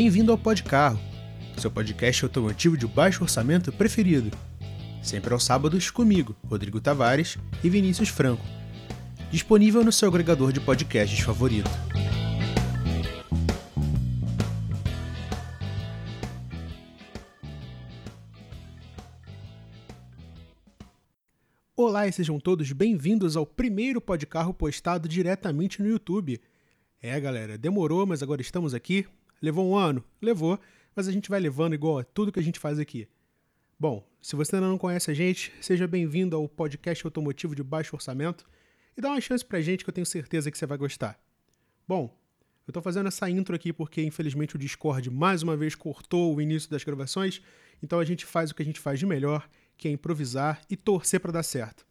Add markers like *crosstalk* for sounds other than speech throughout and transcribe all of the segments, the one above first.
Bem-vindo ao Podcarro, seu podcast automotivo de baixo orçamento preferido. Sempre aos sábados comigo, Rodrigo Tavares e Vinícius Franco. Disponível no seu agregador de podcasts favorito. Olá e sejam todos bem-vindos ao primeiro podcarro postado diretamente no YouTube. É, galera, demorou, mas agora estamos aqui. Levou um ano? Levou, mas a gente vai levando igual a tudo que a gente faz aqui. Bom, se você ainda não conhece a gente, seja bem-vindo ao podcast automotivo de baixo orçamento e dá uma chance pra gente que eu tenho certeza que você vai gostar. Bom, eu tô fazendo essa intro aqui porque infelizmente o Discord mais uma vez cortou o início das gravações, então a gente faz o que a gente faz de melhor, que é improvisar e torcer para dar certo.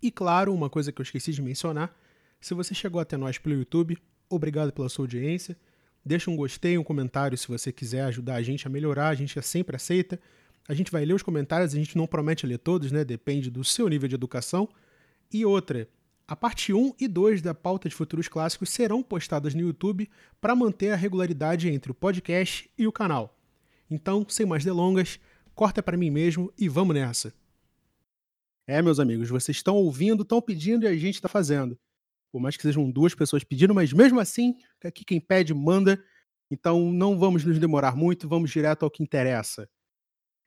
E claro, uma coisa que eu esqueci de mencionar, se você chegou até nós pelo YouTube, obrigado pela sua audiência. Deixa um gostei, um comentário se você quiser ajudar a gente a melhorar, a gente é sempre aceita. A gente vai ler os comentários, a gente não promete ler todos, né? Depende do seu nível de educação. E outra, a parte 1 e 2 da pauta de futuros clássicos serão postadas no YouTube para manter a regularidade entre o podcast e o canal. Então, sem mais delongas, corta para mim mesmo e vamos nessa. É, meus amigos, vocês estão ouvindo, estão pedindo e a gente está fazendo. Por mais que sejam duas pessoas pedindo, mas mesmo assim, aqui quem pede manda. Então não vamos nos demorar muito, vamos direto ao que interessa.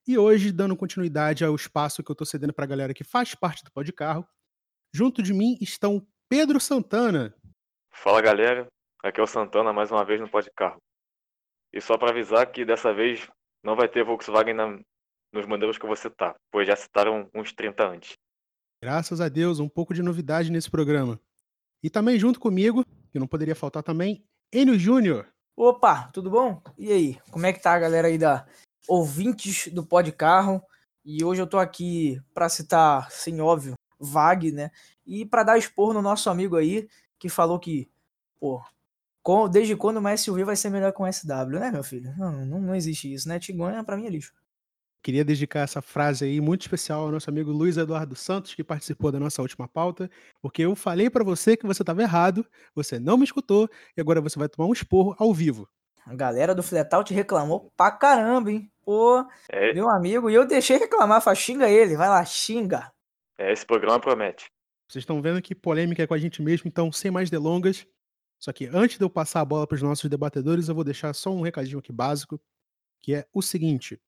E hoje, dando continuidade ao espaço que eu estou cedendo para a galera que faz parte do Pod Carro, junto de mim estão Pedro Santana. Fala galera, aqui é o Santana mais uma vez no Pod Carro. E só para avisar que dessa vez não vai ter Volkswagen na, nos modelos que você tá, pois já citaram uns 30 antes. Graças a Deus, um pouco de novidade nesse programa. E também junto comigo, que não poderia faltar também, Enio Júnior. Opa, tudo bom? E aí, como é que tá a galera aí da ouvintes do Pod Carro? E hoje eu tô aqui para citar, sim, óbvio, Vag, né? E para dar expor no nosso amigo aí, que falou que, pô, desde quando uma SUV vai ser melhor com SW, né, meu filho? Não, não, não existe isso, né? Tiguan pra mim é lixo. Queria dedicar essa frase aí muito especial ao nosso amigo Luiz Eduardo Santos, que participou da nossa última pauta, porque eu falei para você que você estava errado, você não me escutou e agora você vai tomar um esporro ao vivo. A galera do Fletout reclamou pra caramba, hein? Pô, é. meu amigo, e eu deixei reclamar, fala, xinga ele, vai lá, xinga. É, esse programa promete. Vocês estão vendo que polêmica é com a gente mesmo, então sem mais delongas. Só que antes de eu passar a bola para os nossos debatedores, eu vou deixar só um recadinho aqui básico, que é o seguinte.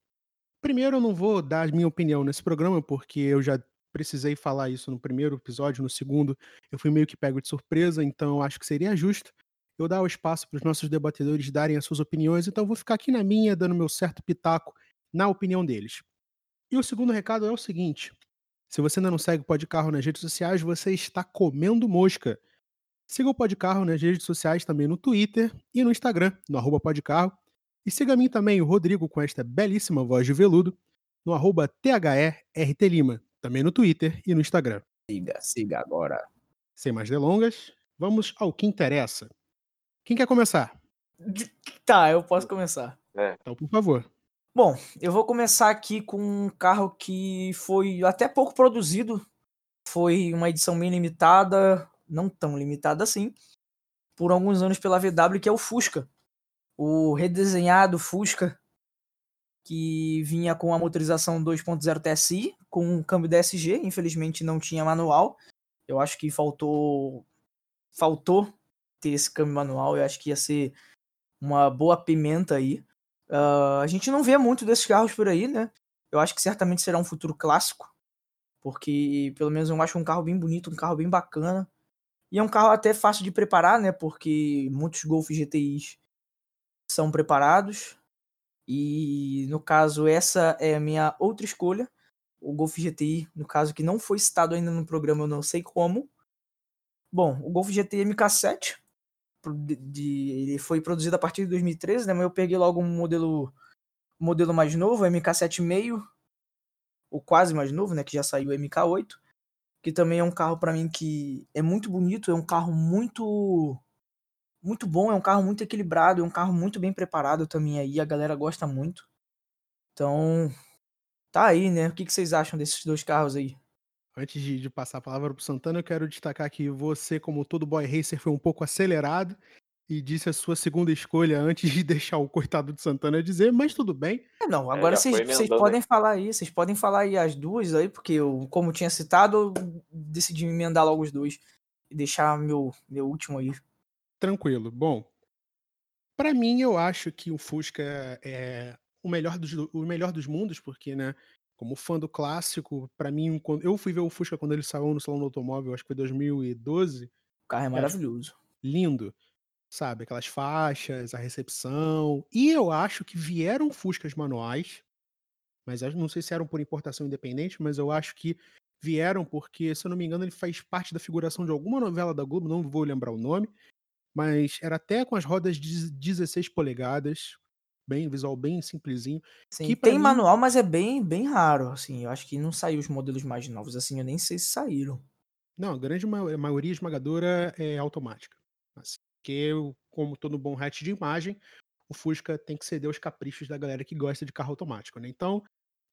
Primeiro, eu não vou dar minha opinião nesse programa, porque eu já precisei falar isso no primeiro episódio, no segundo eu fui meio que pego de surpresa, então acho que seria justo eu dar o espaço para os nossos debatedores darem as suas opiniões, então eu vou ficar aqui na minha, dando meu certo pitaco na opinião deles. E o segundo recado é o seguinte: se você ainda não segue o Podcarro nas redes sociais, você está comendo mosca. Siga o Podcarro nas redes sociais também no Twitter e no Instagram, no arroba Podcarro. E siga a mim também, o Rodrigo, com esta belíssima voz de veludo, no arroba THERTLima, também no Twitter e no Instagram. Siga, siga agora. Sem mais delongas, vamos ao que interessa. Quem quer começar? Tá, eu posso começar. É. Então, por favor. Bom, eu vou começar aqui com um carro que foi até pouco produzido. Foi uma edição bem limitada, não tão limitada assim, por alguns anos pela VW, que é o Fusca o redesenhado Fusca, que vinha com a motorização 2.0 TSI, com um câmbio DSG, infelizmente não tinha manual. Eu acho que faltou faltou ter esse câmbio manual, eu acho que ia ser uma boa pimenta aí. Uh, a gente não vê muito desses carros por aí, né? Eu acho que certamente será um futuro clássico, porque pelo menos eu acho um carro bem bonito, um carro bem bacana. E é um carro até fácil de preparar, né? Porque muitos Golf GTIs são preparados. E no caso, essa é a minha outra escolha. O Golf GTI, no caso, que não foi citado ainda no programa, eu não sei como. Bom, o Golf GTI MK7, de, de, ele foi produzido a partir de 2013, né? Mas eu peguei logo um modelo, modelo mais novo, o MK7 meio, o quase mais novo, né? Que já saiu o MK8, que também é um carro para mim que é muito bonito, é um carro muito muito bom, é um carro muito equilibrado, é um carro muito bem preparado também aí, a galera gosta muito. Então, tá aí, né? O que, que vocês acham desses dois carros aí? Antes de, de passar a palavra pro Santana, eu quero destacar que você, como todo boy racer, foi um pouco acelerado e disse a sua segunda escolha antes de *laughs* deixar o coitado de Santana dizer, mas tudo bem. É, não, É, agora vocês vocês podem aí. falar aí, vocês podem falar aí as duas aí, porque eu, como tinha citado, eu decidi emendar logo os dois e deixar meu, meu último aí. Tranquilo. Bom, pra mim eu acho que o Fusca é o melhor dos, o melhor dos mundos, porque, né, como fã do clássico, pra mim, quando- eu fui ver o Fusca quando ele saiu no Salão do Automóvel, acho que foi 2012, O carro é maravilhoso. lindo, sabe? Aquelas faixas, a recepção. E eu acho que vieram Fuscas manuais, mas não sei se eram por importação independente, mas eu acho que vieram porque, se eu não me engano, ele faz parte da figuração de alguma novela da Globo, não vou lembrar o nome, mas era até com as rodas de 16 polegadas, bem visual bem simplesinho. Sim, que tem mim- manual, mas é bem, bem raro, assim. Eu acho que não saiu os modelos mais novos, assim. Eu nem sei se saíram. Não, a grande ma- maioria esmagadora é automática. Assim, porque, eu, como todo bom hatch de imagem, o Fusca tem que ceder aos caprichos da galera que gosta de carro automático, né? Então,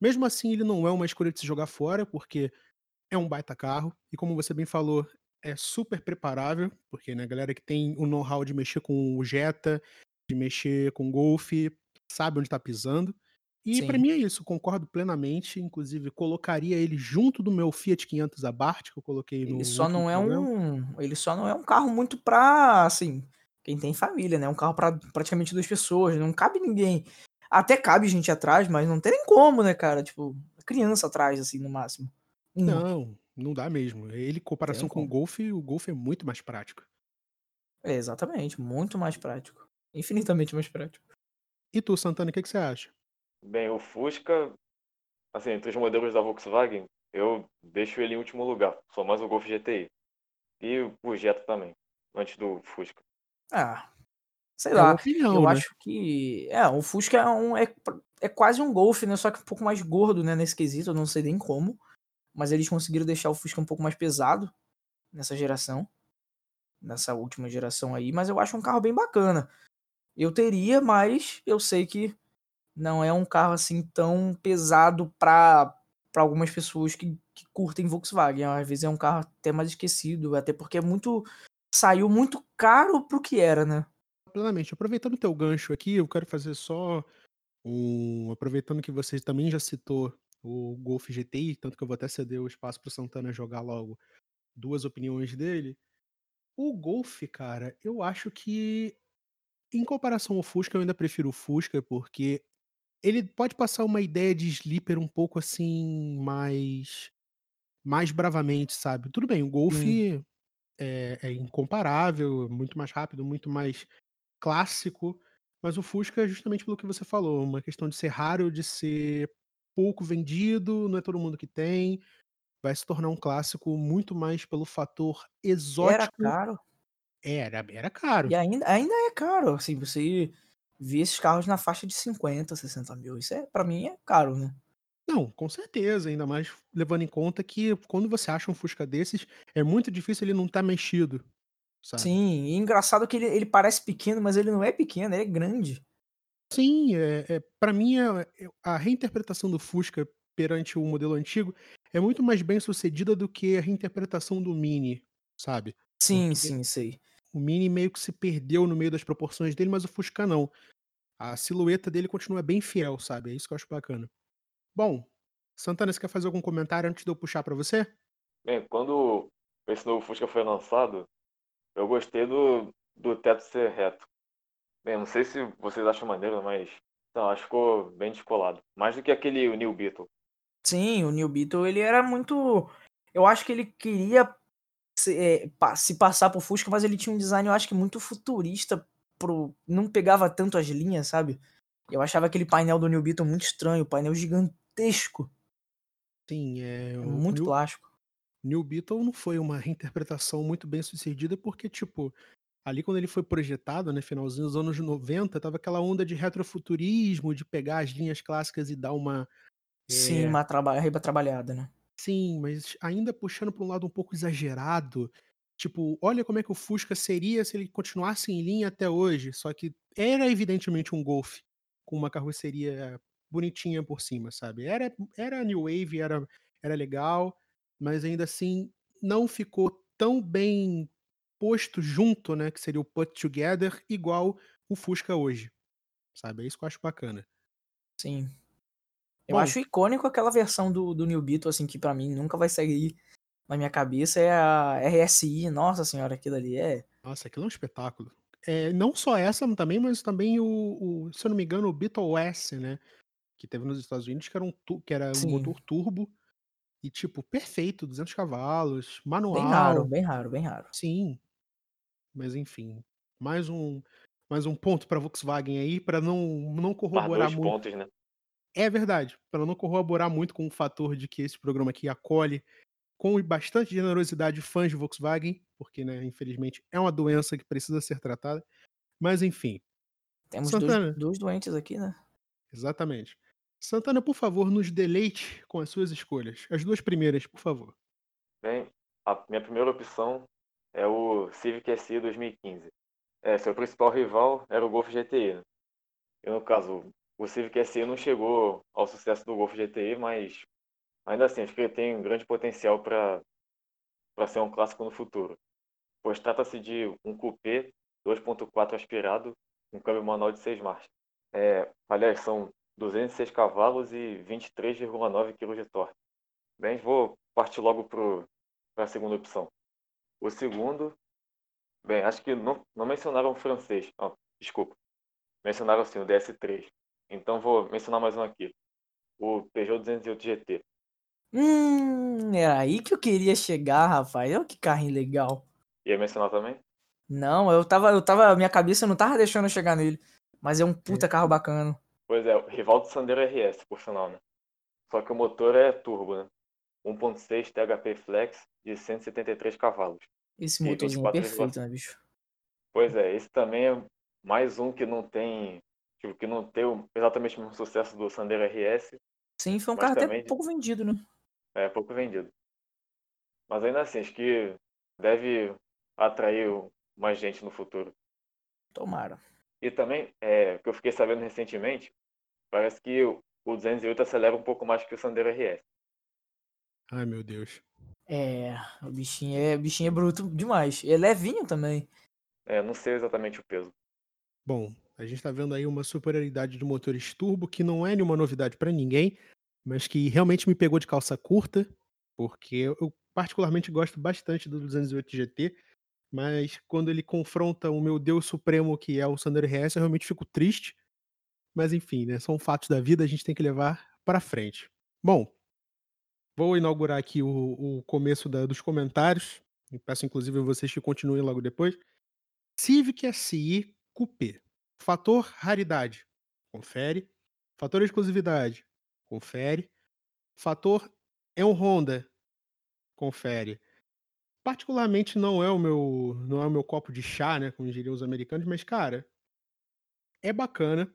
mesmo assim, ele não é uma escolha de se jogar fora, porque é um baita carro. E como você bem falou, é super preparável, porque né, a galera que tem o know-how de mexer com o Jetta, de mexer com o Golf, sabe onde tá pisando. E pra Sim. mim é isso, concordo plenamente. Inclusive, colocaria ele junto do meu Fiat 500 Abarth, que eu coloquei no Ele só não é programa. um. Ele só não é um carro muito pra, assim, quem tem família, né? É um carro pra praticamente duas pessoas. Não cabe ninguém. Até cabe gente atrás, mas não tem nem como, né, cara? Tipo, criança atrás, assim, no máximo. Uma. Não, não dá mesmo. Ele, em comparação com o. Golf, o Golf é muito mais prático. É, exatamente. Muito mais prático. Infinitamente mais prático. E tu, Santana, o que, que você acha? Bem, o Fusca, assim, entre os modelos da Volkswagen, eu deixo ele em último lugar. Só mais o Golf GTI. E o Jetta também, antes do Fusca. Ah, sei É lá. opinião, Eu né? acho que. É, o Fusca é, um, é, é quase um Golf, né? Só que um pouco mais gordo, né? Nesse quesito. Eu não sei nem como. Mas eles conseguiram deixar o Fusca um pouco mais pesado nessa geração. Nessa última geração aí. Mas eu acho um carro bem bacana. Eu teria, mas eu sei que não é um carro assim tão pesado para para algumas pessoas que, que curtem Volkswagen. Às vezes é um carro até mais esquecido, até porque é muito saiu muito caro pro que era, né? Plenamente. Aproveitando o teu gancho aqui, eu quero fazer só um. Aproveitando que você também já citou o Golf GTI, tanto que eu vou até ceder o espaço pro Santana jogar logo duas opiniões dele. O Golf, cara, eu acho que, em comparação ao Fusca, eu ainda prefiro o Fusca, porque ele pode passar uma ideia de sleeper um pouco assim, mais. mais bravamente, sabe? Tudo bem, o Golf Sim. é, é incomparável, é muito mais rápido, muito mais clássico, mas o Fusca é justamente pelo que você falou, uma questão de ser raro, de ser pouco vendido, não é todo mundo que tem, vai se tornar um clássico muito mais pelo fator Era exótico. caro. Era, era caro. E ainda, ainda é caro. Assim, você vê esses carros na faixa de 50, 60 mil. Isso é, pra mim é caro, né? Não, com certeza, ainda mais levando em conta que quando você acha um Fusca desses, é muito difícil ele não estar mexido, sabe? Sim, e engraçado que ele, ele parece pequeno, mas ele não é pequeno, ele é grande. Sim, é, é, para mim é- é- a reinterpretação do Fusca perante o modelo antigo é muito mais bem sucedida do que a reinterpretação do Mini, sabe? Sim, Porque sim, sei. o Mini meio que se perdeu no meio das proporções dele, mas o Fusca não. A silhueta dele continua bem fiel, sabe? É isso que eu acho bacana. Bom, Santana, você quer fazer algum comentário antes de eu puxar pra você? Bem, quando esse novo Fusca foi lançado, eu gostei do, do teto ser reto. Bem, não sei se vocês acham maneiro, mas não, acho que ficou bem descolado. Mais do que aquele New Beetle. Sim, o New Beetle, ele era muito. Eu acho que ele queria se, é, pa- se passar por Fusca, mas ele tinha um design, eu acho que muito futurista. Pro... Não pegava tanto as linhas, sabe? Eu achava aquele painel do New Beetle muito estranho, painel gigantesco, Sim, é, é muito New, plástico. New Beetle não foi uma *laughs* reinterpretação muito bem sucedida, porque, tipo, ali quando ele foi projetado, né, finalzinho dos anos 90, tava aquela onda de retrofuturismo, de pegar as linhas clássicas e dar uma. Sim, é, uma traba... riba trabalhada, né? sim, mas ainda puxando para um lado um pouco exagerado. Tipo, olha como é que o Fusca seria se ele continuasse em linha até hoje. Só que era evidentemente um Golf com uma carroceria bonitinha por cima, sabe? Era, era New Wave, era, era legal, mas ainda assim não ficou tão bem posto junto, né, que seria o put together, igual o Fusca hoje. Sabe? É isso que eu acho bacana. Sim. Eu Bom. acho icônico aquela versão do, do New Beetle, assim, que pra mim nunca vai sair na minha cabeça, é a RSI. Nossa senhora, aquilo ali é. Nossa, aquilo é um espetáculo. É, não só essa também, mas também o, o- se eu não me engano, o Beetle S, né? Que teve nos Estados Unidos, que era um, que era um motor turbo. E, tipo, perfeito, 200 cavalos, manual. Bem raro, bem raro, bem raro. Sim. Mas enfim, mais um mais um ponto para Volkswagen aí para não não corroborar dois muito. pontos, né? É verdade, para não corroborar muito com o fator de que esse programa aqui acolhe com bastante generosidade fãs de Volkswagen, porque, né, infelizmente é uma doença que precisa ser tratada. Mas enfim, Temos dois, Santana. dois doentes aqui, né? exatamente. Santana, por favor, nos deleite com as suas escolhas. As duas primeiras, por favor. Bem, a minha primeira opção é o Civic SI 2015. É, seu principal rival era o Golf GTI. né? E no caso, o Civic SI não chegou ao sucesso do Golf GTI, mas ainda assim, acho que ele tem um grande potencial para ser um clássico no futuro. Pois trata-se de um coupé 2.4 aspirado, com câmbio manual de 6 marchas. É, aliás, são 206 cavalos e 23,9 kg de torque. Bem, vou partir logo para a segunda opção. O segundo, bem, acho que não, não mencionaram o francês. Ó, desculpa. Mencionaram sim o DS3. Então vou mencionar mais um aqui. O Peugeot 208 GT. Hum, era aí que eu queria chegar, rapaz. Olha que carrinho legal. Ia mencionar também? Não, eu tava, eu tava, minha cabeça não tava deixando eu chegar nele. Mas é um puta carro bacana. Pois é, o rival do Sandero RS, por sinal, né? Só que o motor é turbo, né? 1.6 THP Flex de 173 cavalos. Esse motorzinho 24 é perfeito, né, bicho? Pois é, esse também é mais um que não tem, tipo, que não tem exatamente o mesmo sucesso do Sandero RS, Sim, foi um carro até pouco vendido, né? é pouco vendido. Mas ainda assim, acho que deve atrair mais gente no futuro. Tomara. E também, é, que eu fiquei sabendo recentemente, parece que o o 208 acelera um pouco mais que o Sandero RS. Ai, meu Deus. É, o bichinho é, o bichinho é bruto demais. Ele é levinho também. É, não sei exatamente o peso. Bom, a gente está vendo aí uma superioridade de motores turbo que não é nenhuma novidade para ninguém, mas que realmente me pegou de calça curta, porque eu particularmente gosto bastante do 208 GT, mas quando ele confronta o meu deus supremo que é o Sandero RS, eu realmente fico triste. Mas enfim, né, são fatos da vida, a gente tem que levar para frente. Bom, vou inaugurar aqui o, o começo da- dos comentários, e peço inclusive a vocês que continuem logo depois. Civic SI Coupé. Fator raridade, confere. Fator exclusividade, confere. Fator é um Honda, confere. Particularmente não é o meu não é o meu copo de chá, né, como diriam os americanos, mas cara, é bacana,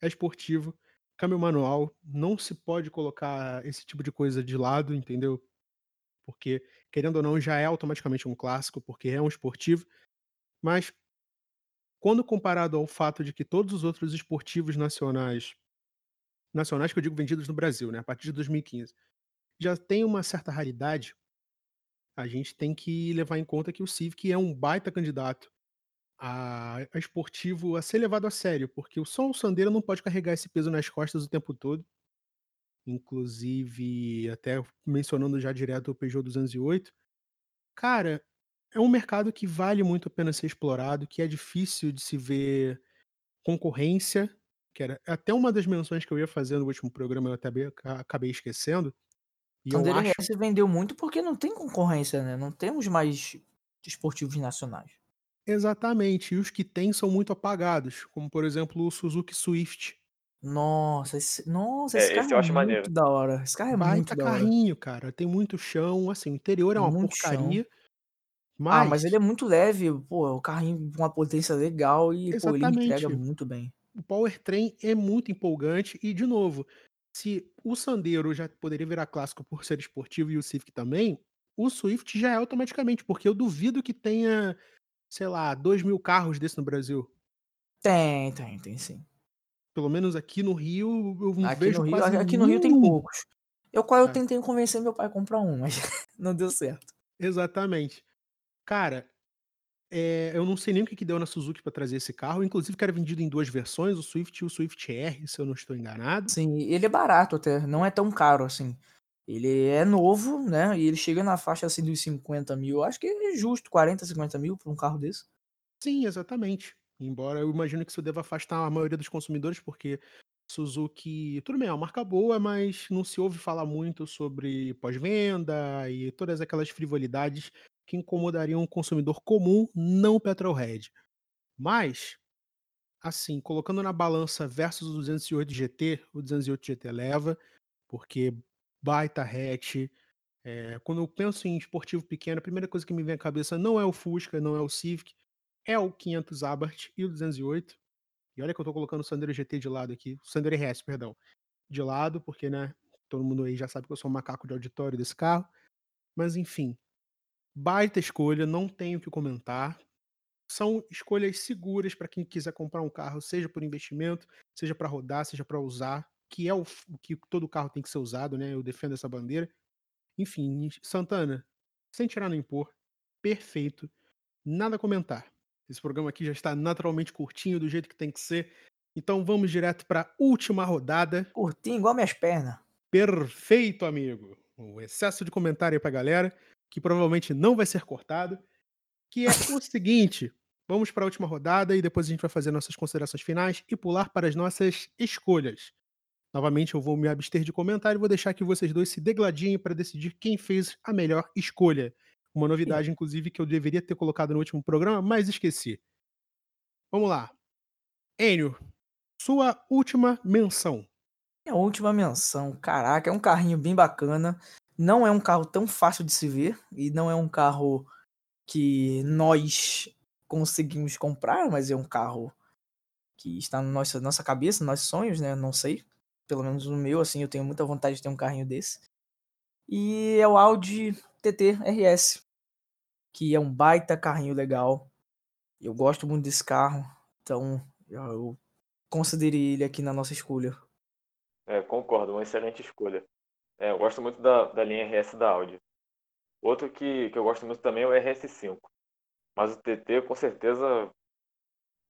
é esportivo, câmbio manual, não se pode colocar esse tipo de coisa de lado, entendeu? Porque querendo ou não já é automaticamente um clássico, porque é um esportivo, mas quando comparado ao fato de que todos os outros esportivos nacionais, nacionais que eu digo vendidos no Brasil, né, a partir de 2015, já tem uma certa raridade, a gente tem que levar em conta que o Civic é um baita candidato a, a esportivo a ser levado a sério, porque o só o Sandero não pode carregar esse peso nas costas o tempo todo. Inclusive, até mencionando já direto o Peugeot 208, cara, é um mercado que vale muito a pena ser explorado, que é difícil de se ver concorrência, que era até uma das menções que eu ia fazer no último programa, eu ca- acabei esquecendo. E Sandero acho, RS vendeu muito porque não tem concorrência, né? Não temos mais esportivos nacionais. Exatamente, e os que tem são muito apagados, como por exemplo o Suzuki Swift. Nossa, esse, nossa, É, esse esse carro eu é acho muito maneiro. da hora. Esse carro é muito Baita da hora. carrinho, cara, tem muito chão, assim, o interior é uma Muito chão. porcaria, Ah, mas mas ele é muito leve, pô, o carrinho com uma potência legal e, pô, ele entrega muito bem. o powertrain é muito empolgante e, de novo, se o Sandero já poderia virar clássico por ser esportivo e o Civic também, o Swift já é automaticamente, porque eu duvido que tenha, sei lá, 2 mil carros desse no Brasil. Tem, tem, tem sim. Pelo menos aqui no Rio eu não Aqui vejo no Rio, quase aqui no Rio tem poucos. Eu qual eu É. tentei convencer meu pai a comprar um, mas *laughs* não deu certo. Exatamente. Cara, É, eu não sei nem o que, que deu na Suzuki para trazer esse carro. Inclusive, que era vendido em duas versões, o Swift e o Swift R, se eu não estou enganado. Sim, ele é barato até, não é tão caro assim. Ele é novo, né? E ele chega na faixa assim dos 50 mil. Acho que é justo, 40, 50 mil para um carro desse. Sim, exatamente. Embora eu imagino que isso deva afastar a maioria dos consumidores, porque Suzuki, tudo bem, é uma marca boa, mas não se ouve falar muito sobre pós-venda e todas aquelas frivolidades que incomodariam um consumidor comum, não petrolhead. Mas, assim, colocando na balança versus o 208 GT, o 208 GT leva, porque baita hatch. É, quando eu penso em esportivo pequeno, a primeira coisa que me vem à cabeça não é o Fusca, não é o Civic, é o 500 Abarth e o 208. E olha que eu tô colocando o Sandero GT de lado aqui, o Sandero RS, perdão, de lado, porque, né, todo mundo aí já sabe que eu sou um macaco de auditório desse carro. Mas enfim, baita escolha, não tenho o que comentar. São escolhas seguras para quem quiser comprar um carro, seja por investimento, seja para rodar, seja para usar, que é o, o que todo carro tem que ser usado, né? Eu defendo essa bandeira. Enfim, Santana, sem tirar nem pôr, perfeito, nada a comentar. Esse programa aqui já está naturalmente curtinho, do jeito que tem que ser. Então vamos direto para a última rodada. Curtinho igual minhas pernas. Perfeito, amigo. Um excesso de comentário aí pra galera, que provavelmente não vai ser cortado. Que é o *laughs* seguinte: vamos para a última rodada e depois a gente vai fazer nossas considerações finais e pular para as nossas escolhas. Novamente, eu vou me abster de comentário e vou deixar que vocês dois se degladiem para decidir quem fez a melhor escolha. Uma novidade, Sim. inclusive, que eu deveria ter colocado no último programa, mas esqueci. Vamos lá. Enio, sua última menção. Minha última menção, caraca, é um carrinho bem bacana. Não é um carro tão fácil de se ver e não é um carro que nós conseguimos comprar, mas é um carro que está na nossa, nossa cabeça, nossos sonhos, né? Não sei. Pelo menos no meu, assim, eu tenho muita vontade de ter um carrinho desse. E é o Audi TT RS, que é um baita carrinho legal. Eu gosto muito desse carro, então eu considerei ele aqui na nossa escolha. É, concordo, uma excelente escolha. É, eu gosto muito da, da linha RS da Audi. Outro que, que eu gosto muito também é o RS5. Mas o TT, com certeza,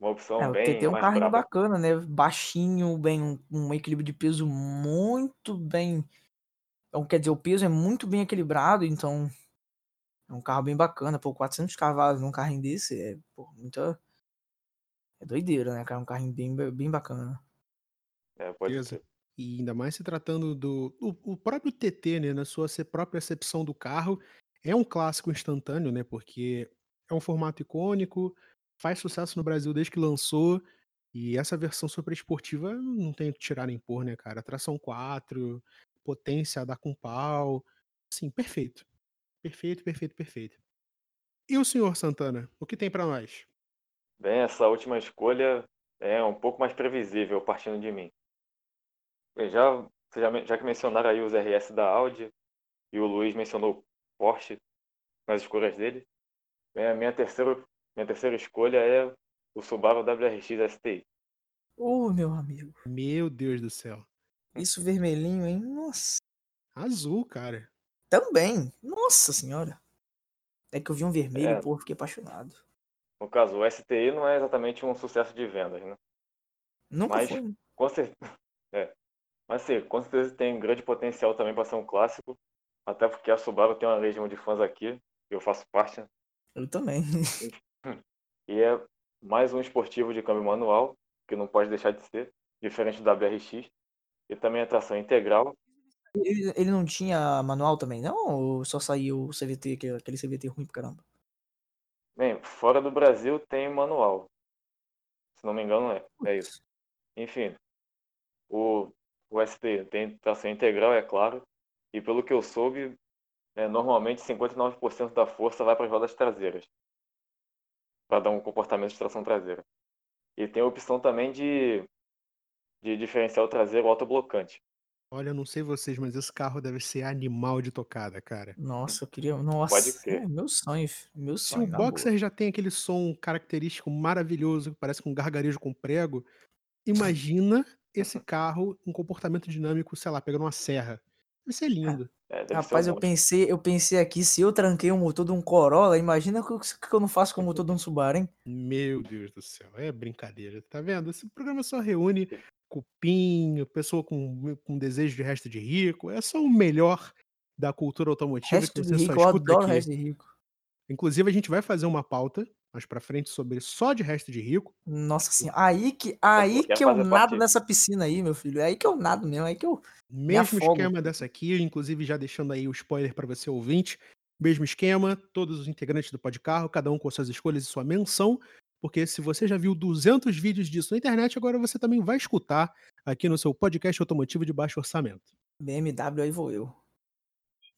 uma opção é, bem. O TT é um carrinho brava. bacana, né? Baixinho, bem, um, um equilíbrio de peso muito bem então, quer dizer, o peso é muito bem equilibrado, então é um carro bem bacana. Pô, 400 cavalos num carrinho desse é, pô, muita. É doideira, né, cara? Um carrinho bem, bem bacana. É, pode ser. E ainda mais se tratando do. O, o próprio TT, né, na sua própria acepção do carro, é um clássico instantâneo, né? Porque é um formato icônico, faz sucesso no Brasil desde que lançou. E essa versão super esportiva não tem que tirar nem pôr, né, cara? Tração 4, potência dar com pau. Sim, perfeito. Perfeito, perfeito, perfeito. E o senhor Santana, o que tem para nós? Bem, essa última escolha é um pouco mais previsível partindo de mim. Já, já, já que mencionaram aí os RS da Audi e o Luiz mencionou Porsche nas escolhas dele, a minha terceira, minha terceira escolha é o Subaru WRX STI. Ô, oh, meu amigo. Meu Deus do céu. Isso vermelhinho, hein? Nossa. Azul, cara. Também. Nossa senhora. É que eu vi um vermelho, é. pô, fiquei apaixonado. No caso, o STI não é exatamente um sucesso de vendas, né? Nunca Mas, foi. Com certeza. *laughs* É. Mas sim, com certeza tem grande potencial também para ser um clássico. Até porque a Subaru tem uma legião de fãs aqui, eu faço parte. Né? Eu também. *laughs* *laughs* E é mais um esportivo de câmbio manual, que não pode deixar de ser, diferente do WRX e também a tração integral. Ele, ele não tinha manual também, não? Ou só saiu o CVT, aquele CVT ruim pra caramba? Bem, fora do Brasil tem manual. Se não me engano, é. É isso. Enfim, o, o ST tem tração integral, é claro. E pelo que eu soube, é, normalmente 59% da força vai para as rodas traseiras. Para dar um comportamento de tração traseira. E tem a opção também de de diferencial traseiro autoblocante. Olha, eu não sei vocês, mas esse carro deve ser animal de tocada, cara. Nossa, eu queria. Nossa, Pode ser. É meu sonho, meu sonho. Se o Boxer boa. já tem aquele som característico maravilhoso, que parece com um gargarejo com prego, imagina *laughs* esse carro, um comportamento dinâmico, sei lá, pegando uma serra. Vai ser lindo. É, Rapaz, um eu pensei, eu pensei aqui, se eu tranquei o motor de um Corolla, imagina o que, que eu não faço com o motor de um Subaru, hein? Meu Deus do céu, é brincadeira. Tá vendo? Esse programa só reúne cupinho, pessoa com, com desejo de resto de rico. É só o melhor da cultura automotiva Resto que de você só rico, eu escuta adoro aqui. resto de rico. Inclusive, a gente vai fazer uma pauta mais pra frente sobre só de resto de rico. Nossa senhora, aí que, aí quer que eu nado parte- nessa piscina aí, meu filho. É aí que eu nado mesmo, é aí que eu. Mesmo afogo. esquema dessa aqui, inclusive já deixando aí o spoiler para você ouvinte. Mesmo esquema, todos os integrantes do Podcarro, cada um com suas escolhas e sua menção, porque se você já viu 200 vídeos disso na internet, agora você também vai escutar aqui no seu podcast automotivo de baixo orçamento. BMW, aí vou eu.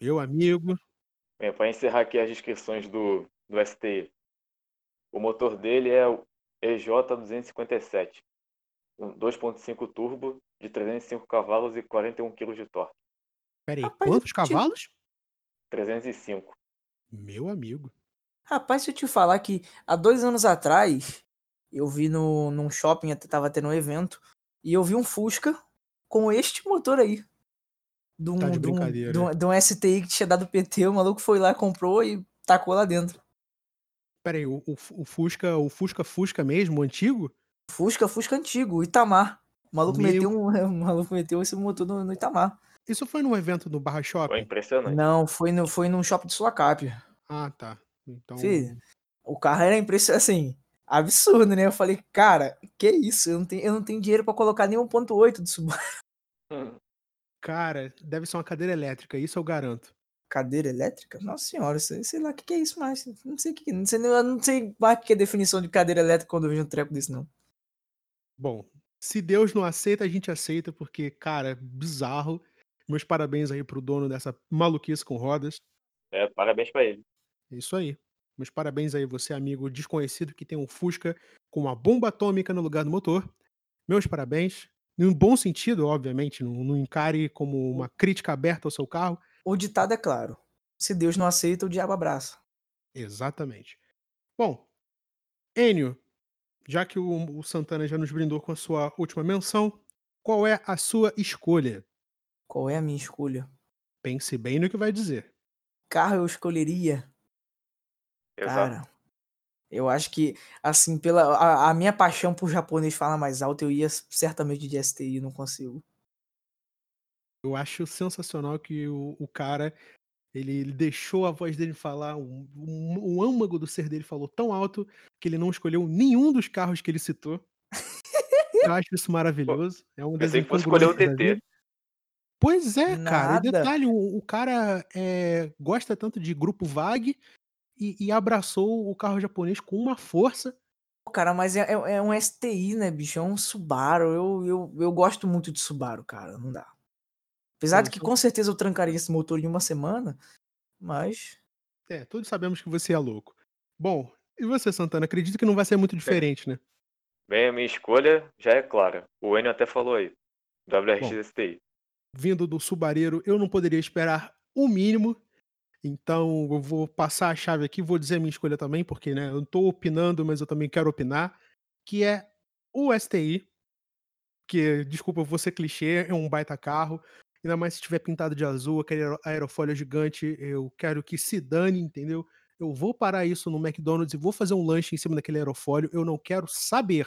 Meu amigo, Bem, para encerrar aqui as descrições do, do STI. O motor dele é o EJ257, um 2.5 turbo de 305 cavalos e 41 kg de torque. peraí, Rapaz, quantos te- cavalos? 305. Meu amigo. Rapaz, se eu te falar que há dois anos atrás eu vi no, num shopping, até tava tendo um evento, e eu vi um Fusca com este motor aí. De um, Tá de de um- de um- de um STI que tinha dado PT, o maluco foi lá, comprou e tacou lá dentro. Peraí, o, o, o Fusca, o Fusca Fusca mesmo, o antigo? Fusca, Fusca antigo, o Itamar. O maluco, Meu- meteu, um, *laughs* o maluco meteu esse motor no, no Itamar. Isso foi num evento no Barra Foi Shopping? impressionante. Não, foi, no, foi num shopping de Sulacap. Ah, tá. Então, Fih, o carro era impressionante, assim, absurdo, né? Eu falei, cara, que isso? Eu não tenho, eu não tenho dinheiro pra colocar nem 1.8 do Subaru. Hum, cara, deve ser uma cadeira elétrica, isso eu garanto. Cadeira elétrica? Nossa senhora, sei, sei lá o que, que é isso mais. Não sei o que, não sei, eu não sei mais o que é definição de cadeira elétrica quando eu vejo um treco desse, não. Bom, se Deus não aceita, a gente aceita, porque, cara, bizarro. Meus parabéns aí pro dono dessa maluquice com rodas. É, parabéns para ele. É isso aí. Meus parabéns aí, você, amigo desconhecido que tem um Fusca com uma bomba atômica no lugar do motor. Meus parabéns. Em um bom sentido, obviamente, não, não encare como uma crítica aberta ao seu carro. O ditado é claro. Se Deus não aceita, o diabo abraça. Exatamente. Bom, Enio, já que o, o Santana já nos brindou com a sua última menção, qual é a sua escolha? Qual é a minha escolha? Pense bem no que vai dizer. Carro eu escolheria Exato. Cara, eu acho que, assim, pela a, a minha paixão por japonês fala mais alto, eu ia certamente de STI, não consigo. Eu acho sensacional que o, o cara ele, ele deixou a voz dele falar, o, o, o âmago do ser dele falou tão alto que ele não escolheu nenhum dos carros que ele citou. Eu acho isso *laughs* maravilhoso. É um Pensei que fosse escolher o vida. Pois é, cara. E Nada. detalhe, o, o cara é, gosta tanto de grupo VAG e, e abraçou o carro japonês com uma força. Pô, Cara, mas é, é- é um STI, né, bicho? É um Subaru. Eu, eu, eu gosto muito de Subaru, cara. Não dá. Apesar de que com certeza eu trancaria esse motor em uma semana, mas. É, todos sabemos que você é louco. Bom, e você, Santana? Acredito que não vai ser muito diferente, né? Bem, a minha escolha já é clara. O Enio até falou aí. WRX STI. Vindo do Subareiro, eu não poderia esperar o mínimo. Então, eu vou passar a chave aqui, vou dizer a minha escolha também, porque né, eu não tô opinando, mas eu também quero opinar, que é o STI, que, desculpa, eu vou ser clichê, é um baita carro, ainda mais se tiver pintado de azul, aquele aero- aerofólio gigante, eu quero que se dane, entendeu? Eu vou parar isso no McDonald's e vou fazer um lanche em cima daquele aerofólio, eu não quero saber.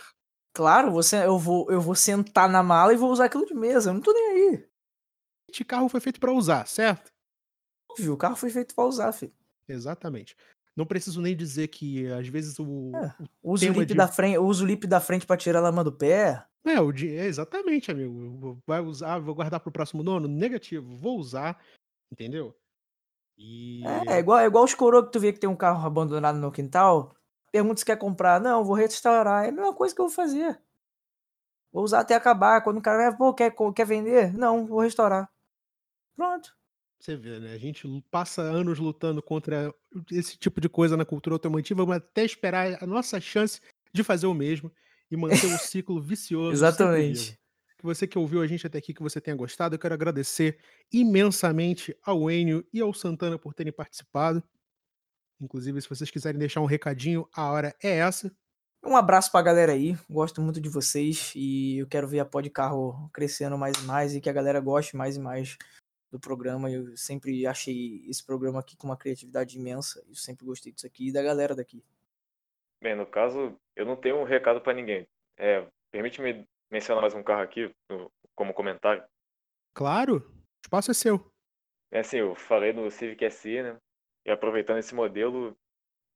Claro, você, eu, vou, eu vou sentar na mala e vou usar aquilo de mesa. Eu não tô nem aí. Este carro foi feito para usar, certo? Óbvio, o carro foi feito pra usar, filho. Exatamente. Não preciso nem dizer que às vezes o, É. o Usa o lip de- da frente, usa o lip da frente pra tirar a lama do pé. É, o di- é, exatamente, amigo. Vai usar, vou guardar pro próximo dono? Negativo, vou usar, entendeu? E É, é igual, é igual os coroa que tu vê que tem um carro abandonado no quintal. Pergunta se quer comprar. Não, vou restaurar. É a mesma coisa que eu vou fazer. Vou usar até acabar. Quando o cara pô, quer, quer vender? Não, vou restaurar. Pronto. Você vê, né? A gente passa anos lutando contra esse tipo de coisa na cultura automotiva, mas até esperar a nossa chance de fazer o mesmo e manter o *laughs* ciclo vicioso. Exatamente. Que você que ouviu a gente até aqui, que você tenha gostado, eu quero agradecer imensamente ao Enio e ao Santana por terem participado. Inclusive, se vocês quiserem deixar um recadinho, a hora é essa. Um abraço pra galera aí. Gosto muito de vocês. E eu quero ver a Pod Carro crescendo mais e mais. E que a galera goste mais e mais do programa. Eu sempre achei esse programa aqui com uma criatividade imensa. Eu sempre gostei disso aqui e da galera daqui. Bem, no caso, eu não tenho um recado para ninguém. É, Permite-me mencionar mais um carro aqui como comentário. Claro, o espaço é seu. É assim, eu falei no Civic SI, né? E aproveitando esse modelo,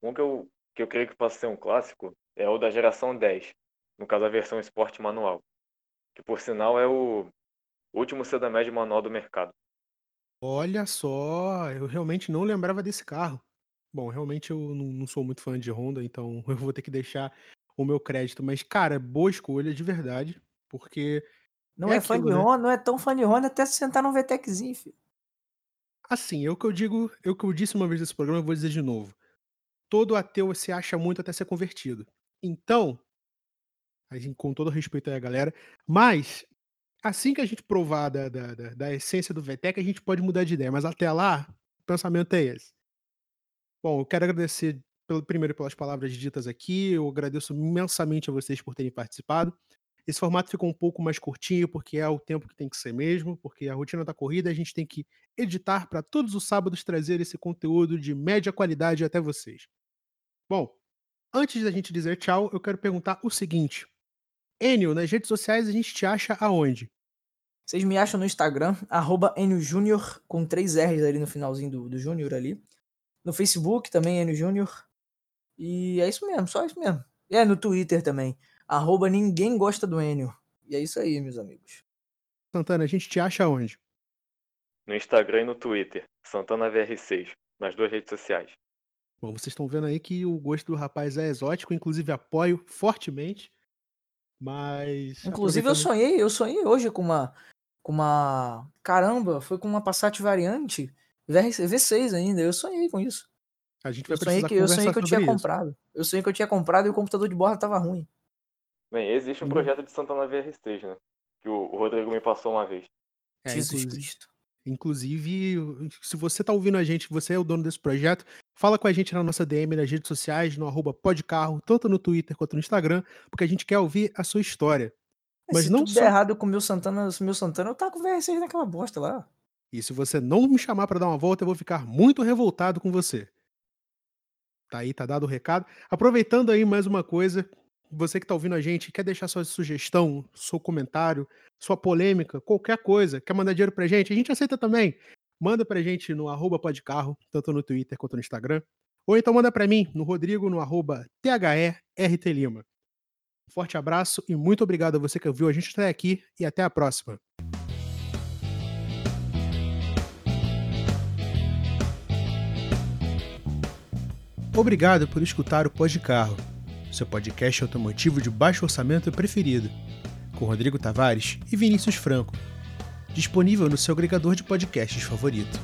um que eu, que eu creio que possa ser um clássico é o da geração 10, no caso a versão Sport Manual, que por sinal é o último sedã médio manual do mercado. Olha só, eu realmente não lembrava desse carro. Bom, realmente eu não, não sou muito fã de Honda, então *laughs* eu vou ter que deixar o meu crédito. Mas, cara, boa escolha de verdade, porque Não é é fã aquilo, de né? Honda, não é tão fã de Honda até se sentar num VTECzinho, filho. Assim, é o que eu digo, é o que eu disse uma vez nesse programa, eu vou dizer de novo. Todo ateu se acha muito até ser convertido. Então, com todo respeito aí à galera, mas assim que a gente provar da, da, da, da essência do VTEC, a gente pode mudar de ideia. Mas até lá, o pensamento é esse. Bom, eu quero agradecer pelo, primeiro pelas palavras ditas aqui. Eu agradeço imensamente a vocês por terem participado. Esse formato ficou um pouco mais curtinho, porque é o tempo que tem que ser mesmo, porque a rotina da corrida a gente tem que editar para todos os sábados trazer esse conteúdo de média qualidade até vocês. Bom, antes da gente dizer tchau, eu quero perguntar o seguinte: Enio, nas redes sociais a gente te acha aonde? Vocês me acham no Instagram, arroba Júnior, com três R's ali no finalzinho do, do Júnior ali. No Facebook também, Enio Júnior. E é isso mesmo, só isso mesmo. E é no Twitter também, arroba Ninguém Gosta do Enio. E é isso aí, meus amigos. Santana, a gente te acha aonde? No Instagram e no Twitter, Santana VR6, nas duas redes sociais. Bom, vocês estão vendo aí que o gosto do rapaz é exótico, inclusive apoio fortemente. Mas. Inclusive eu aproveitando- sonhei, eu sonhei hoje com uma. Com uma. Caramba, foi com uma Passat variante VR V6 ainda. Eu sonhei com isso. A gente vai Eu sonhei precisar que, eu, sonhei que eu tinha isso. comprado. Eu sonhei que eu tinha comprado e o computador de borda tava ruim. Bem, existe um Uhum. projeto de Santana VR6, né? Que o o Rodrigo me passou uma vez. É, Jesus inclusive- Cristo. Inclusive, se você tá ouvindo a gente, você é o dono desse projeto, fala com a gente na nossa DM nas redes sociais, no arroba podcarro, tanto no Twitter quanto no Instagram, porque a gente quer ouvir a sua história. Mas se não tudo só- der errado com o meu Santana, se o meu Santana, eu tava com o VR6 naquela bosta lá. E se você não me chamar pra dar uma volta, eu vou ficar muito revoltado com você. Tá aí, tá dado o recado. Aproveitando aí mais uma coisa, você que tá ouvindo a gente, quer deixar sua sugestão, seu comentário, sua polêmica, qualquer coisa, quer mandar dinheiro pra gente, a gente aceita também. Manda pra gente no arroba podcarro, tanto no Twitter quanto no Instagram. Ou então manda pra mim, no Rodrigo, no arroba THERTLima. Forte abraço e muito obrigado a você que ouviu a gente até aqui e até a próxima. Obrigado por escutar o Pod Carro, seu podcast automotivo de baixo orçamento preferido, com Rodrigo Tavares e Vinícius Franco. Disponível no seu agregador de podcasts favorito.